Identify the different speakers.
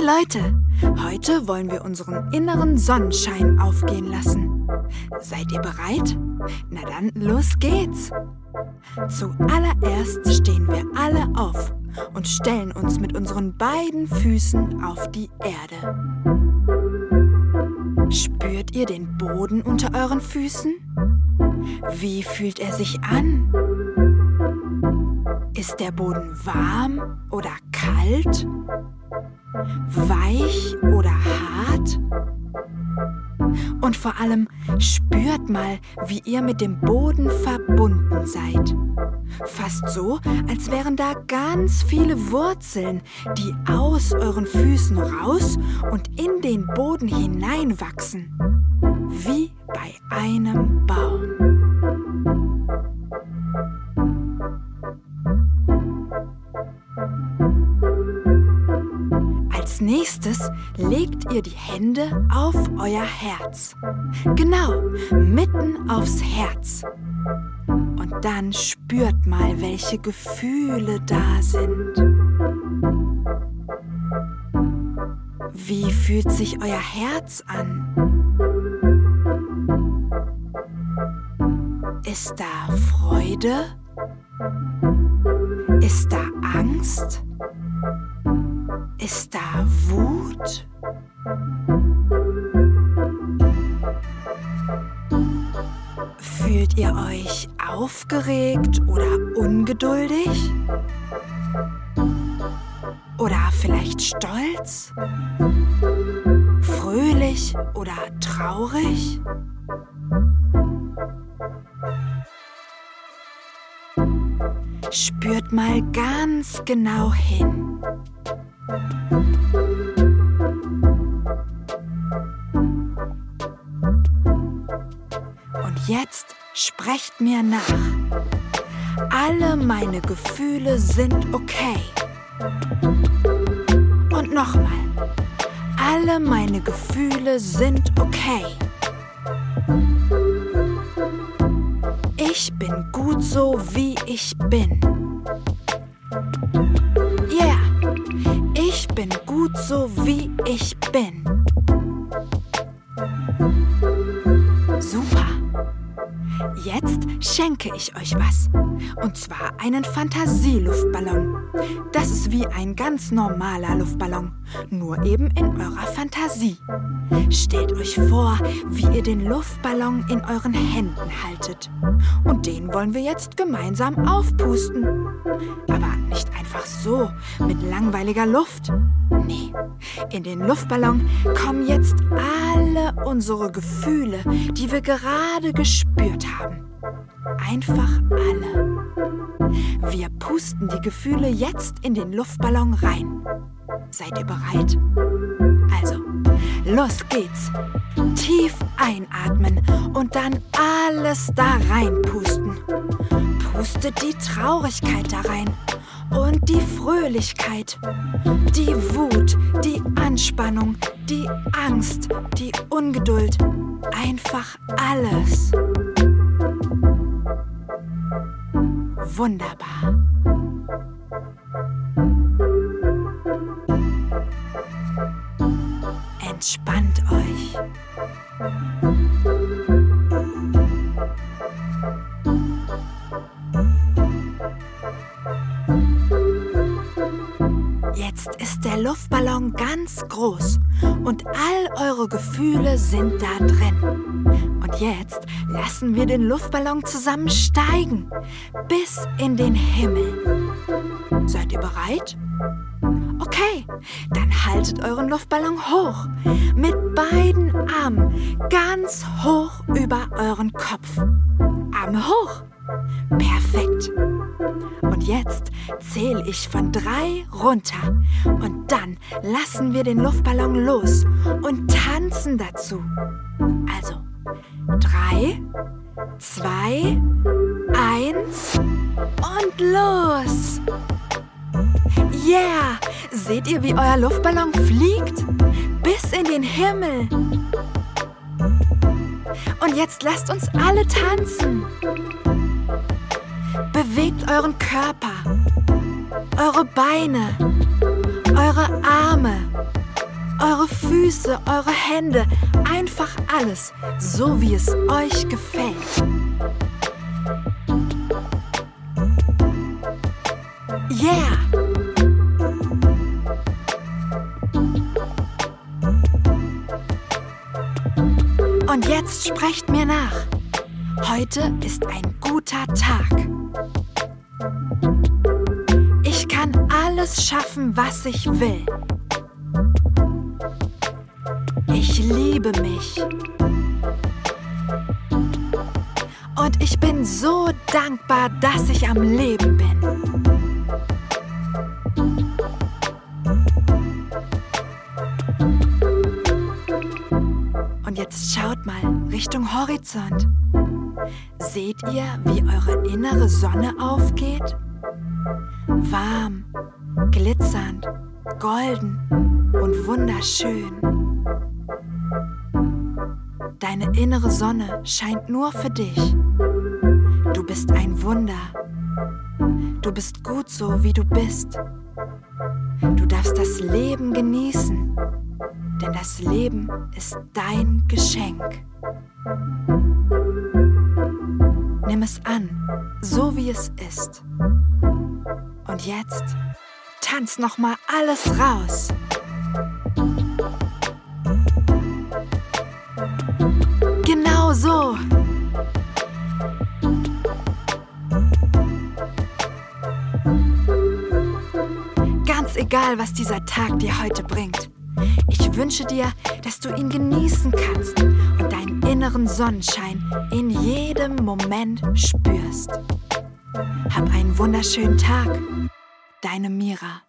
Speaker 1: Hey Leute, heute wollen wir unseren inneren Sonnenschein aufgehen lassen. Seid ihr bereit? Na dann, los geht's. Zuallererst stehen wir alle auf und stellen uns mit unseren beiden Füßen auf die Erde. Spürt ihr den Boden unter euren Füßen? Wie fühlt er sich an? Ist der Boden warm oder kalt? Weich oder hart? Und vor allem spürt mal, wie ihr mit dem Boden verbunden seid. Fast so, als wären da ganz viele Wurzeln, die aus euren Füßen raus und in den Boden hineinwachsen. Wie bei einem Baum. Nächstes legt ihr die Hände auf euer Herz. Genau, mitten aufs Herz. Und dann spürt mal, welche Gefühle da sind. Wie fühlt sich euer Herz an? Ist da Freude? Ist da Angst? Wut? Fühlt ihr euch aufgeregt oder ungeduldig? Oder vielleicht stolz? Fröhlich oder traurig? Spürt mal ganz genau hin. Und jetzt sprecht mir nach. Alle meine Gefühle sind okay. Und nochmal. Alle meine Gefühle sind okay. Ich bin gut so, wie ich bin. Gut so, wie ich bin. Jetzt schenke ich euch was. Und zwar einen Fantasieluftballon. Das ist wie ein ganz normaler Luftballon, nur eben in eurer Fantasie. Stellt euch vor, wie ihr den Luftballon in euren Händen haltet. Und den wollen wir jetzt gemeinsam aufpusten. Aber nicht einfach so, mit langweiliger Luft. Nee, in den Luftballon kommen jetzt unsere Gefühle, die wir gerade gespürt haben. Einfach alle. Wir pusten die Gefühle jetzt in den Luftballon rein. Seid ihr bereit? Also, los geht's. Tief einatmen und dann alles da reinpusten. Pustet die Traurigkeit da rein und die Fröhlichkeit, die Wut, die Anspannung, die Angst, die Ungeduld. Einfach alles. Wunderbar. Jetzt ist der Luftballon ganz groß und all eure Gefühle sind da drin. Und jetzt lassen wir den Luftballon zusammen steigen bis in den Himmel. Seid ihr bereit? Okay, dann haltet euren Luftballon hoch. Mit beiden Armen ganz hoch über euren Kopf. Arme hoch. Perfekt. Und jetzt zähle ich von drei runter. Und dann lassen wir den Luftballon los und tanzen dazu. Also, drei, zwei, eins und los! Yeah! Seht ihr, wie euer Luftballon fliegt? Bis in den Himmel. Und jetzt lasst uns alle tanzen. Bewegt euren Körper, eure Beine, eure Arme, eure Füße, eure Hände, einfach alles, so wie es euch gefällt. Yeah! Und jetzt sprecht mir nach. Heute ist ein guter Tag. Ich kann alles schaffen, was ich will. Ich liebe mich. Und ich bin so dankbar, dass ich am Leben bin. Und jetzt schaut mal Richtung Horizont. Seht ihr, wie eure innere Sonne aufgeht? Warm, glitzernd, golden und wunderschön. Deine innere Sonne scheint nur für dich. Du bist ein Wunder. Du bist gut so, wie du bist. Du darfst das Leben genießen, denn das Leben ist dein Geschenk. Nimm es an, so wie es ist. Und jetzt tanz noch mal alles raus. Genau so. Ganz egal, was dieser Tag dir heute bringt. Ich wünsche dir, dass du ihn genießen kannst inneren Sonnenschein in jedem Moment spürst. Hab einen wunderschönen Tag. Deine Mira.